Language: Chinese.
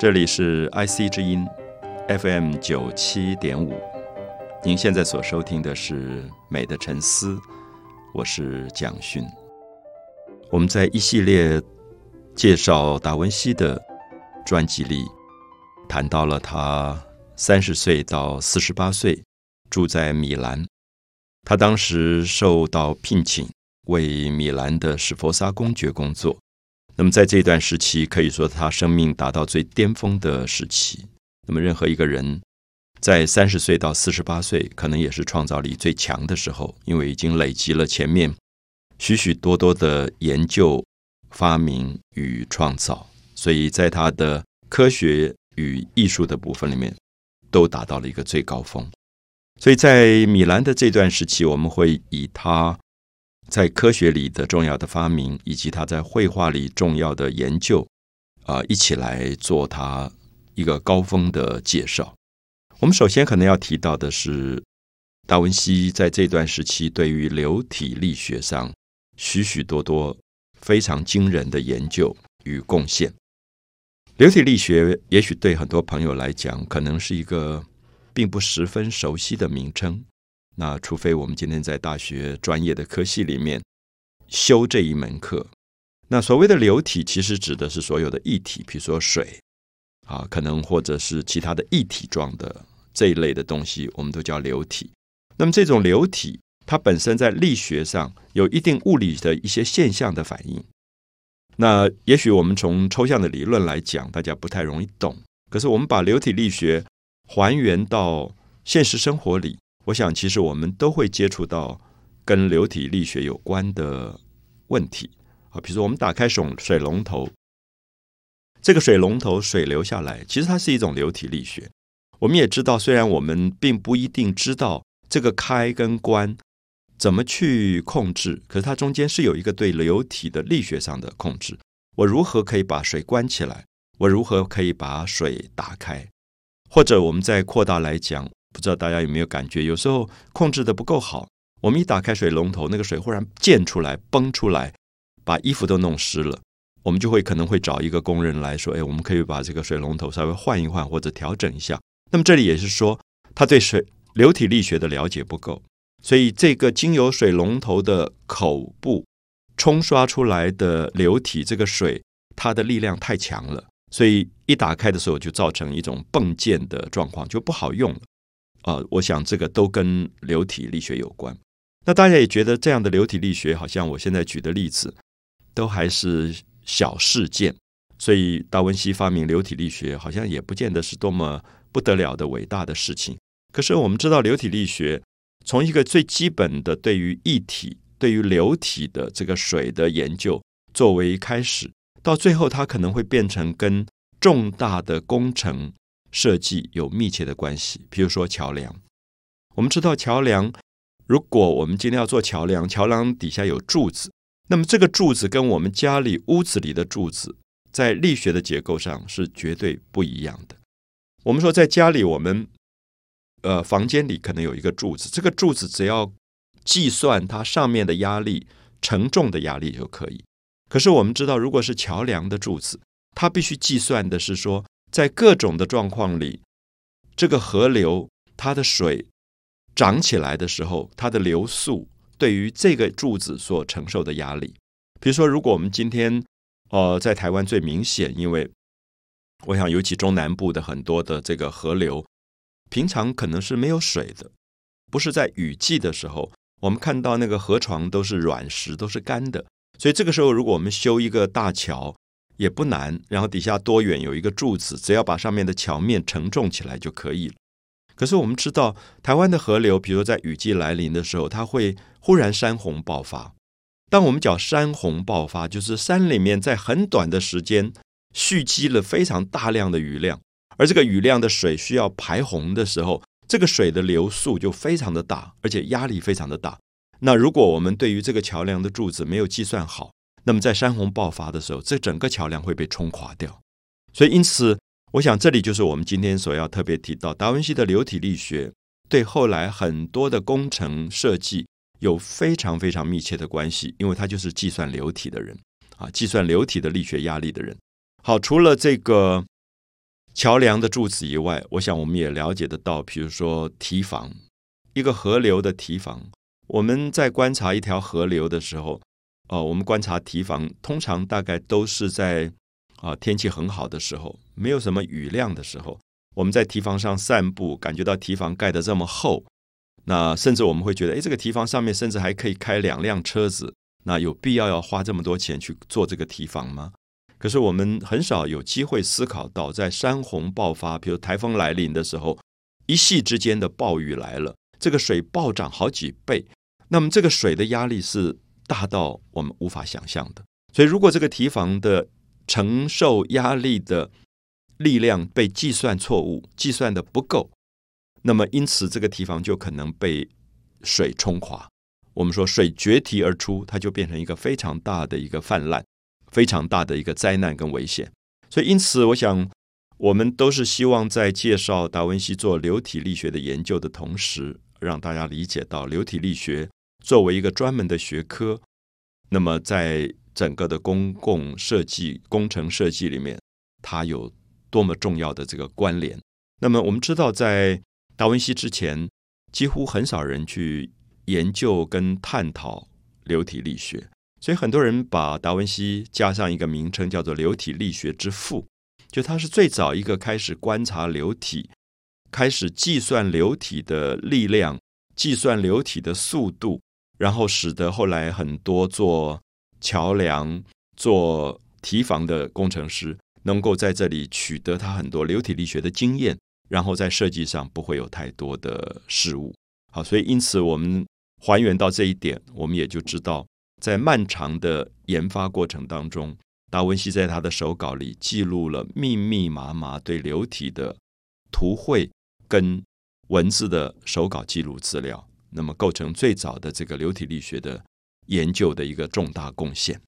这里是 IC 之音 FM 九七点五，您现在所收听的是《美的沉思》，我是蒋勋。我们在一系列介绍达文西的专辑里，谈到了他三十岁到四十八岁住在米兰，他当时受到聘请为米兰的史佛沙公爵工作。那么在这段时期，可以说他生命达到最巅峰的时期。那么任何一个人在三十岁到四十八岁，可能也是创造力最强的时候，因为已经累积了前面。许许多多的研究、发明与创造，所以在他的科学与艺术的部分里面，都达到了一个最高峰。所以在米兰的这段时期，我们会以他在科学里的重要的发明，以及他在绘画里重要的研究，啊，一起来做他一个高峰的介绍。我们首先可能要提到的是，达文西在这段时期对于流体力学上。许许多多非常惊人的研究与贡献。流体力学也许对很多朋友来讲，可能是一个并不十分熟悉的名称。那除非我们今天在大学专业的科系里面修这一门课。那所谓的流体，其实指的是所有的液体，比如说水啊，可能或者是其他的液体状的这一类的东西，我们都叫流体。那么这种流体。它本身在力学上有一定物理的一些现象的反应。那也许我们从抽象的理论来讲，大家不太容易懂。可是我们把流体力学还原到现实生活里，我想其实我们都会接触到跟流体力学有关的问题啊。比如说，我们打开水水龙头，这个水龙头水流下来，其实它是一种流体力学。我们也知道，虽然我们并不一定知道这个开跟关。怎么去控制？可是它中间是有一个对流体的力学上的控制。我如何可以把水关起来？我如何可以把水打开？或者我们再扩大来讲，不知道大家有没有感觉，有时候控制的不够好，我们一打开水龙头，那个水忽然溅出来、崩出来，把衣服都弄湿了，我们就会可能会找一个工人来说：“哎，我们可以把这个水龙头稍微换一换，或者调整一下。”那么这里也是说，他对水流体力学的了解不够。所以，这个经由水龙头的口部冲刷出来的流体，这个水它的力量太强了，所以一打开的时候就造成一种迸溅的状况，就不好用了。啊，我想这个都跟流体力学有关。那大家也觉得这样的流体力学，好像我现在举的例子都还是小事件。所以，达文西发明流体力学，好像也不见得是多么不得了的伟大的事情。可是，我们知道流体力学。从一个最基本的对于液体、对于流体的这个水的研究作为开始，到最后它可能会变成跟重大的工程设计有密切的关系。比如说桥梁，我们知道桥梁，如果我们今天要做桥梁，桥梁底下有柱子，那么这个柱子跟我们家里屋子里的柱子在力学的结构上是绝对不一样的。我们说在家里，我们呃，房间里可能有一个柱子，这个柱子只要计算它上面的压力、承重的压力就可以。可是我们知道，如果是桥梁的柱子，它必须计算的是说，在各种的状况里，这个河流它的水涨起来的时候，它的流速对于这个柱子所承受的压力。比如说，如果我们今天呃在台湾最明显，因为我想尤其中南部的很多的这个河流。平常可能是没有水的，不是在雨季的时候，我们看到那个河床都是软石，都是干的。所以这个时候，如果我们修一个大桥也不难，然后底下多远有一个柱子，只要把上面的桥面承重起来就可以了。可是我们知道，台湾的河流，比如在雨季来临的时候，它会忽然山洪爆发。当我们讲山洪爆发，就是山里面在很短的时间蓄积了非常大量的雨量。而这个雨量的水需要排洪的时候，这个水的流速就非常的大，而且压力非常的大。那如果我们对于这个桥梁的柱子没有计算好，那么在山洪爆发的时候，这整个桥梁会被冲垮掉。所以，因此，我想这里就是我们今天所要特别提到达文西的流体力学对后来很多的工程设计有非常非常密切的关系，因为他就是计算流体的人啊，计算流体的力学压力的人。好，除了这个。桥梁的柱子以外，我想我们也了解得到，比如说堤防，一个河流的堤防。我们在观察一条河流的时候，哦，我们观察堤防，通常大概都是在啊天气很好的时候，没有什么雨量的时候，我们在堤防上散步，感觉到堤防盖得这么厚，那甚至我们会觉得，哎，这个堤防上面甚至还可以开两辆车子，那有必要要花这么多钱去做这个堤防吗？可是我们很少有机会思考到，在山洪爆发，比如台风来临的时候，一夕之间的暴雨来了，这个水暴涨好几倍，那么这个水的压力是大到我们无法想象的。所以，如果这个堤防的承受压力的力量被计算错误，计算的不够，那么因此这个堤防就可能被水冲垮。我们说水决堤而出，它就变成一个非常大的一个泛滥。非常大的一个灾难跟危险，所以因此，我想我们都是希望在介绍达文西做流体力学的研究的同时，让大家理解到流体力学作为一个专门的学科，那么在整个的公共设计、工程设计里面，它有多么重要的这个关联。那么我们知道，在达文西之前，几乎很少人去研究跟探讨流体力学。所以很多人把达文西加上一个名称，叫做流体力学之父，就他是最早一个开始观察流体、开始计算流体的力量、计算流体的速度，然后使得后来很多做桥梁、做堤防的工程师能够在这里取得他很多流体力学的经验，然后在设计上不会有太多的失误。好，所以因此我们还原到这一点，我们也就知道。在漫长的研发过程当中，达文西在他的手稿里记录了密密麻麻对流体的图绘跟文字的手稿记录资料，那么构成最早的这个流体力学的研究的一个重大贡献。